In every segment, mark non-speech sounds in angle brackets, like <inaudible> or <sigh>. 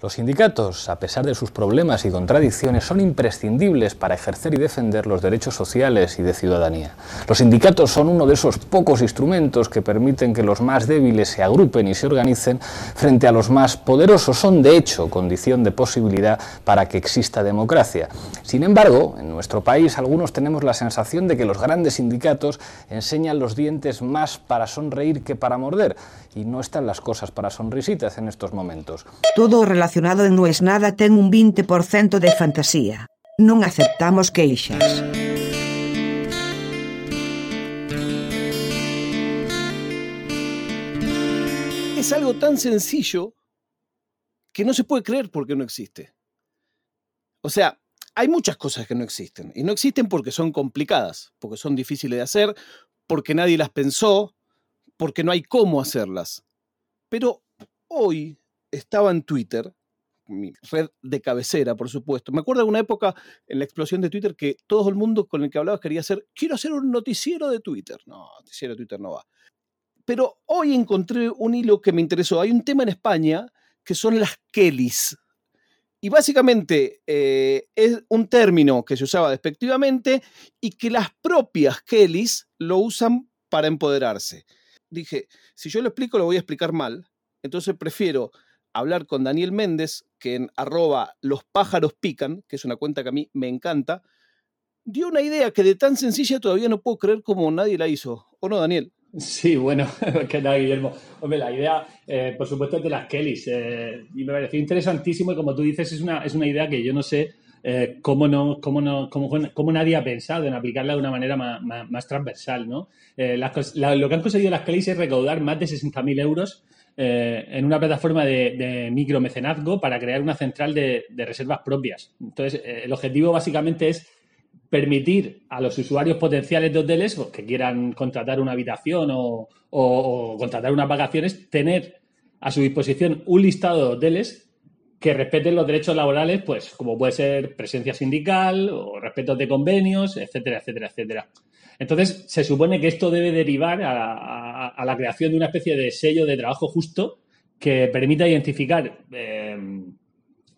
Los sindicatos, a pesar de sus problemas y contradicciones, son imprescindibles para ejercer y defender los derechos sociales y de ciudadanía. Los sindicatos son uno de esos pocos instrumentos que permiten que los más débiles se agrupen y se organicen frente a los más poderosos. Son, de hecho, condición de posibilidad para que exista democracia. Sin embargo, en nuestro país algunos tenemos la sensación de que los grandes sindicatos enseñan los dientes más para sonreír que para morder. Y no están las cosas para sonrisitas en estos momentos. Todo en No es nada ten un 20% de fantasía. Non aceptamos queixas. Es algo tan sencillo que no se puede creer porque no existe. O sea, hay muchas cosas que no existen. Y no existen porque son complicadas, porque son difíciles de hacer, porque nadie las pensó, porque no hay cómo hacerlas. Pero hoy estaba en Twitter mi red de cabecera, por supuesto. Me acuerdo de una época en la explosión de Twitter que todo el mundo con el que hablaba quería hacer, quiero hacer un noticiero de Twitter. No, noticiero de Twitter no va. Pero hoy encontré un hilo que me interesó. Hay un tema en España que son las Kellys. Y básicamente eh, es un término que se usaba despectivamente y que las propias Kellys lo usan para empoderarse. Dije, si yo lo explico lo voy a explicar mal, entonces prefiero hablar con Daniel Méndez, que en arroba los pájaros pican, que es una cuenta que a mí me encanta, dio una idea que de tan sencilla todavía no puedo creer como nadie la hizo. ¿O no, Daniel? Sí, bueno, <laughs> que nada, Guillermo. Hombre, la idea, eh, por supuesto, es de las Kellys. Eh, y me pareció interesantísimo y como tú dices, es una, es una idea que yo no sé eh, cómo, no, cómo, no, cómo, nadie ha pensado en aplicarla de una manera más, transversal. ¿no? lo que han conseguido las Kellys es recaudar más de 60.000 euros eh, en una plataforma de, micromecenazgo para crear una central de, reservas propias. Entonces, eh, el objetivo básicamente es permitir a los usuarios potenciales de hoteles pues, que quieran contratar una habitación o, contratar unas vacaciones, tener a su disposición un listado de hoteles que respeten los derechos laborales, pues como puede ser presencia sindical o respeto de convenios, etcétera, etcétera, etcétera. Entonces, se supone que esto debe derivar a, la creación de una especie de sello de trabajo justo que permita identificar eh,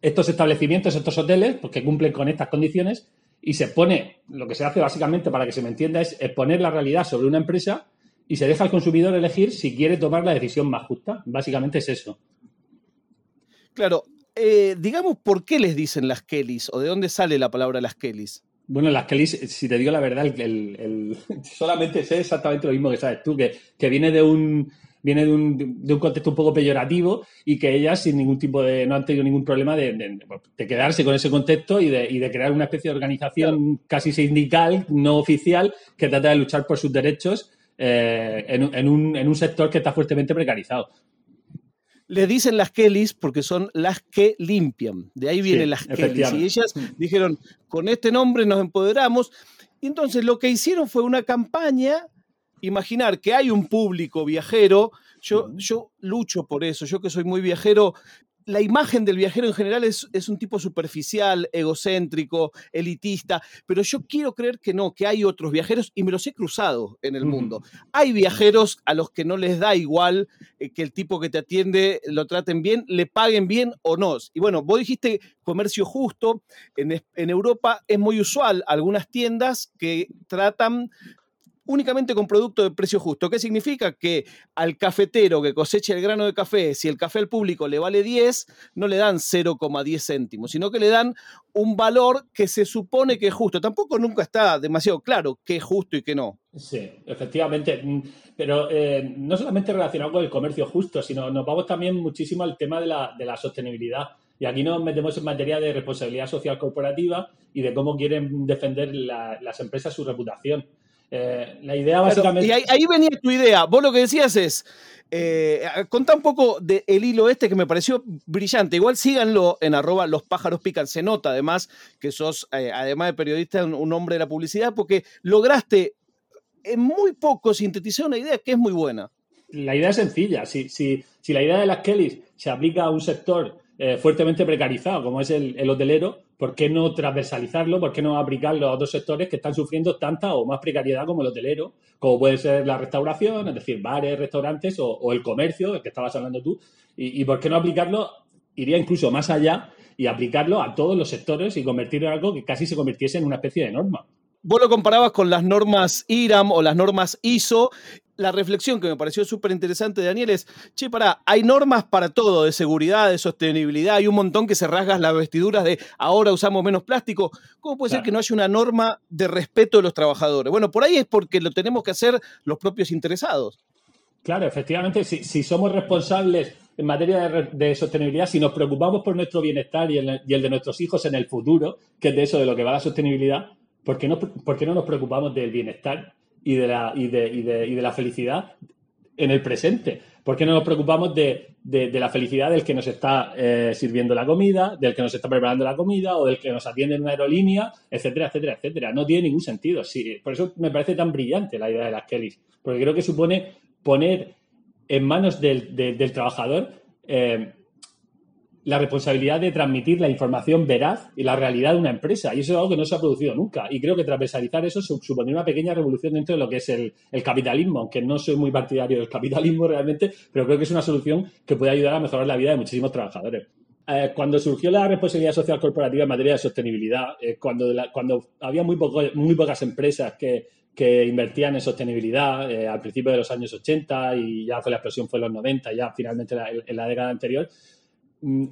estos establecimientos, estos hoteles, porque cumplen con estas condiciones, y se pone, lo que se hace básicamente para que se me entienda, es exponer la realidad sobre una empresa y se deja al consumidor elegir si quiere tomar la decisión más justa. Básicamente es eso. Claro, eh, digamos, ¿por qué les dicen las Kellys o de dónde sale la palabra las Kellys? Bueno, las Kellys, si te digo la verdad, el, <laughs> solamente sé exactamente lo mismo que sabes tú, que, que viene de un viene de un, de un, contexto un poco peyorativo y que ellas sin ningún tipo de, no han tenido ningún problema de, de, quedarse con ese contexto y de, y de crear una especie de organización casi sindical, no oficial, que trata de luchar por sus derechos eh, en, en, un, en un sector que está fuertemente precarizado. Le dicen las Kellys porque son las que limpian. De ahí vienen las Kellys. Y ellas dijeron, con este nombre nos empoderamos. Y entonces lo que hicieron fue una campaña, imaginar que hay un público viajero, yo, yo lucho por eso, yo que soy muy viajero, la imagen del viajero en general es, un tipo superficial, egocéntrico, elitista, pero yo quiero creer que no, que hay otros viajeros y me los he cruzado en el mundo. Hay viajeros a los que no les da igual eh, que el tipo que te atiende lo traten bien, le paguen bien o no. Y bueno, vos dijiste comercio justo, en, en Europa es muy usual algunas tiendas que tratan únicamente con producto de precio justo. ¿Qué significa? Que al cafetero que cosecha el grano de café, si el café al público le vale 10, no le dan 0,10 céntimos, sino que le dan un valor que se supone que es justo. Tampoco nunca está demasiado claro qué es justo y qué no. Sí, efectivamente. Mm, pero eh, no solamente relacionado con el comercio justo, sino nos vamos también muchísimo al tema de la sostenibilidad. Y aquí nos metemos en materia de responsabilidad social corporativa y de cómo quieren defender las empresas su reputación. Eh, la idea básicamente... y ahí, venía tu idea. Vos lo que decías es, eh, contá un poco del hilo este que me pareció brillante. Igual síganlo en arroba los pájaros pican. Se nota además que sos, eh, además de periodista, un, hombre de la publicidad porque lograste en muy poco sintetizar una idea que es muy buena. La idea es sencilla. Si, si, si la idea de las Kellys se aplica a un sector eh, fuertemente precarizado, como es el, hotelero, ¿por qué no transversalizarlo? ¿Por qué no aplicarlo a otros sectores que están sufriendo tanta o más precariedad como el hotelero? Como puede ser la restauración, es decir, bares, restaurantes o, el comercio, el que estabas hablando tú. Y, por qué no aplicarlo iría incluso más allá y aplicarlo a todos los sectores y convertirlo en algo que casi se convirtiese en una especie de norma. Vos lo comparabas con las normas IRAM o las normas ISO. La reflexión que me pareció súper interesante, Daniel, es, che, pará, hay normas para todo, de seguridad, de sostenibilidad, hay un montón que se rasgas las vestiduras de ahora usamos menos plástico. ¿Cómo puede ser que no haya una norma de respeto de los trabajadores? Bueno, por ahí es porque lo tenemos que hacer los propios interesados. Claro, efectivamente, si, somos responsables en materia de, sostenibilidad, si nos preocupamos por nuestro bienestar y el, y el, de nuestros hijos en el futuro, que es de eso de lo que va la sostenibilidad, ¿por qué no, no nos preocupamos del bienestar y de, la, y de, y de, la felicidad en el presente? ¿Por qué no nos preocupamos de, la felicidad del que nos está eh, sirviendo la comida, del que nos está preparando la comida o del que nos atiende en una aerolínea, etcétera, etcétera, etcétera? No tiene ningún sentido. Sí, por eso me parece tan brillante la idea de las Kellys, porque creo que supone poner en manos del, trabajador eh, la responsabilidad de transmitir la información veraz y la realidad de una empresa. Y eso es algo que no se ha producido nunca. Y creo que transversalizar eso supone una pequeña revolución dentro de lo que es el, capitalismo, aunque no soy muy partidario del capitalismo realmente, pero creo que es una solución que puede ayudar a mejorar la vida de muchísimos trabajadores. Eh, cuando surgió la responsabilidad social corporativa en materia de sostenibilidad, eh, cuando, cuando había muy, poco, muy pocas empresas que, que invertían en sostenibilidad eh, al principio de los años 80 y ya fue la explosión fue en los 90, ya finalmente en la década anterior,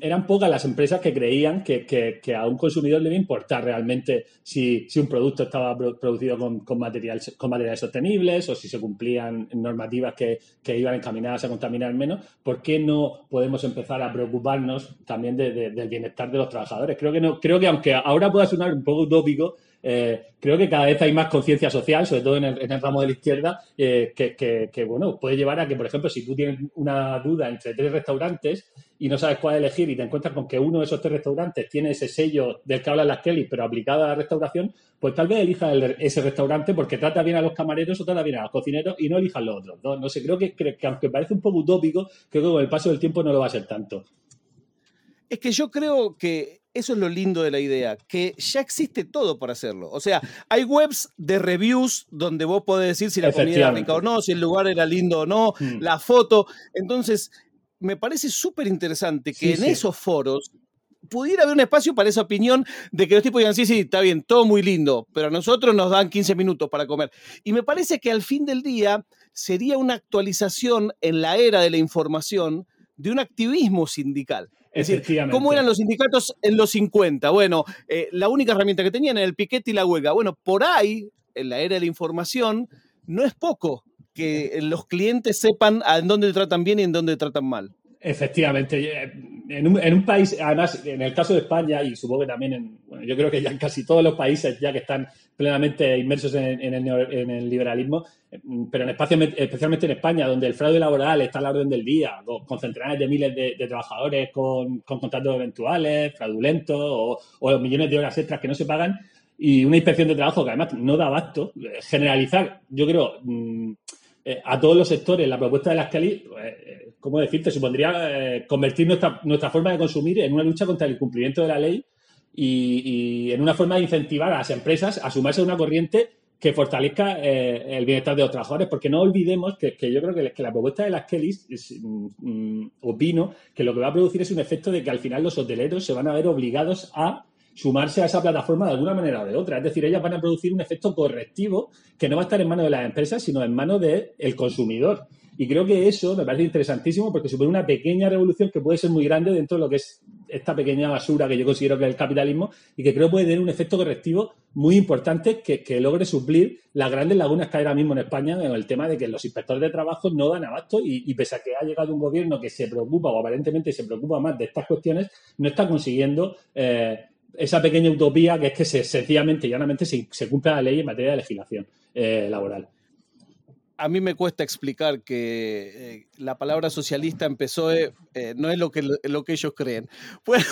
eran pocas las empresas que creían que, a un consumidor le iba a importar realmente si, un producto estaba producido con, con, materiales sostenibles o si se cumplían normativas que, iban encaminadas a contaminar menos. ¿Por qué no podemos empezar a preocuparnos también del bienestar de los trabajadores? Creo que, no, creo que aunque ahora pueda sonar un poco utópico, eh, creo que cada vez hay más conciencia social, sobre todo en el, ramo de la izquierda, eh, que, bueno, puede llevar a que, por ejemplo, si tú tienes una duda entre tres restaurantes y no sabes cuál elegir y te encuentras con que uno de esos tres restaurantes tiene ese sello del que hablan las Kelly, pero aplicado a la restauración, pues tal vez elijas ese restaurante porque trata bien a los camareros o trata bien a los cocineros y no elijas los otros. No, sé, creo que, que aunque parece un poco utópico, creo que con el paso del tiempo no lo va a ser tanto. Es que yo creo que eso es lo lindo de la idea, que ya existe todo para hacerlo. O sea, hay webs de reviews donde vos podés decir si la comida era rica o no, si el lugar era lindo o no, mm. la foto. Entonces, me parece súper interesante que en esos foros pudiera haber un espacio para esa opinión de que los tipos digan, sí, sí, está bien, todo muy lindo, pero a nosotros nos dan 15 minutos para comer. Y me parece que al fin del día sería una actualización en la era de la información de un activismo sindical. Es decir, ¿cómo eran los sindicatos en los 50? Bueno, eh, la única herramienta que tenían era el piquete y la huelga. Bueno, por ahí, en la era de la información, no es poco que los clientes sepan en dónde tratan bien y en dónde tratan mal. Efectivamente, eh, en un, en un, país, además, en el caso de España y supongo que también en, bueno, yo creo que ya en casi todos los países ya que están plenamente inmersos en, en, el, liberalismo, pero en espacio, especialmente en España, donde el fraude laboral está a la orden del día, con, centenares de miles de, trabajadores con, con, contratos eventuales, fraudulentos o, millones de horas extras que no se pagan, y una inspección de trabajo que además no da abasto, generalizar, yo creo, mm, eh, a todos los sectores la propuesta de las Cali, pues, eh, ¿cómo decirte? Supondría eh, convertir nuestra, nuestra forma de consumir en una lucha contra el cumplimiento de la ley y, en una forma de incentivar a las empresas a sumarse a una corriente que fortalezca el bienestar de los trabajadores, porque no olvidemos que, yo creo que, la propuesta de las Kellys, mm, mm, opino que lo que va a producir es un efecto de que al final los hoteleros se van a ver obligados a sumarse a esa plataforma de alguna manera o de otra. Es decir, ellas van a producir un efecto correctivo que no va a estar en manos de las empresas, sino en manos del consumidor. Y creo que eso me parece interesantísimo porque supone una pequeña revolución que puede ser muy grande dentro de lo que es esta pequeña basura que yo considero que es el capitalismo y que creo puede tener un efecto correctivo muy importante que, logre suplir las grandes lagunas que hay ahora mismo en España en el tema de que los inspectores de trabajo no dan abasto y, pese a que ha llegado un gobierno que se preocupa o aparentemente se preocupa más de estas cuestiones, no está consiguiendo eh, esa pequeña utopía que es que se, sencillamente y llanamente se, se cumpla la ley en materia de legislación eh, laboral. A mí me cuesta explicar que eh, la palabra socialista empezó, eh, no es lo que, lo que ellos creen. <laughs> Bueno,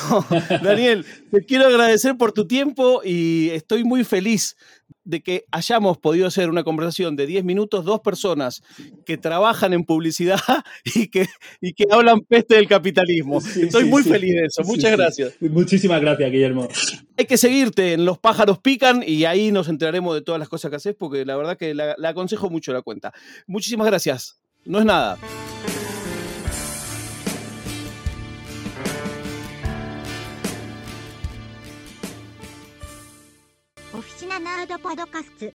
Daniel, te quiero agradecer por tu tiempo y estoy muy feliz de que hayamos podido hacer una conversación de 10 minutos, dos personas que trabajan en publicidad <laughs> y que, y que hablan peste del capitalismo. Estoy muy feliz de eso. Muchas gracias. Muchísimas gracias, Guillermo. Hay que seguirte en Los pájaros pican y ahí nos enteraremos de todas las cosas que haces porque la verdad que la, la aconsejo mucho la cuenta. Muchísimas gracias. No es nada. ードパドカスツ。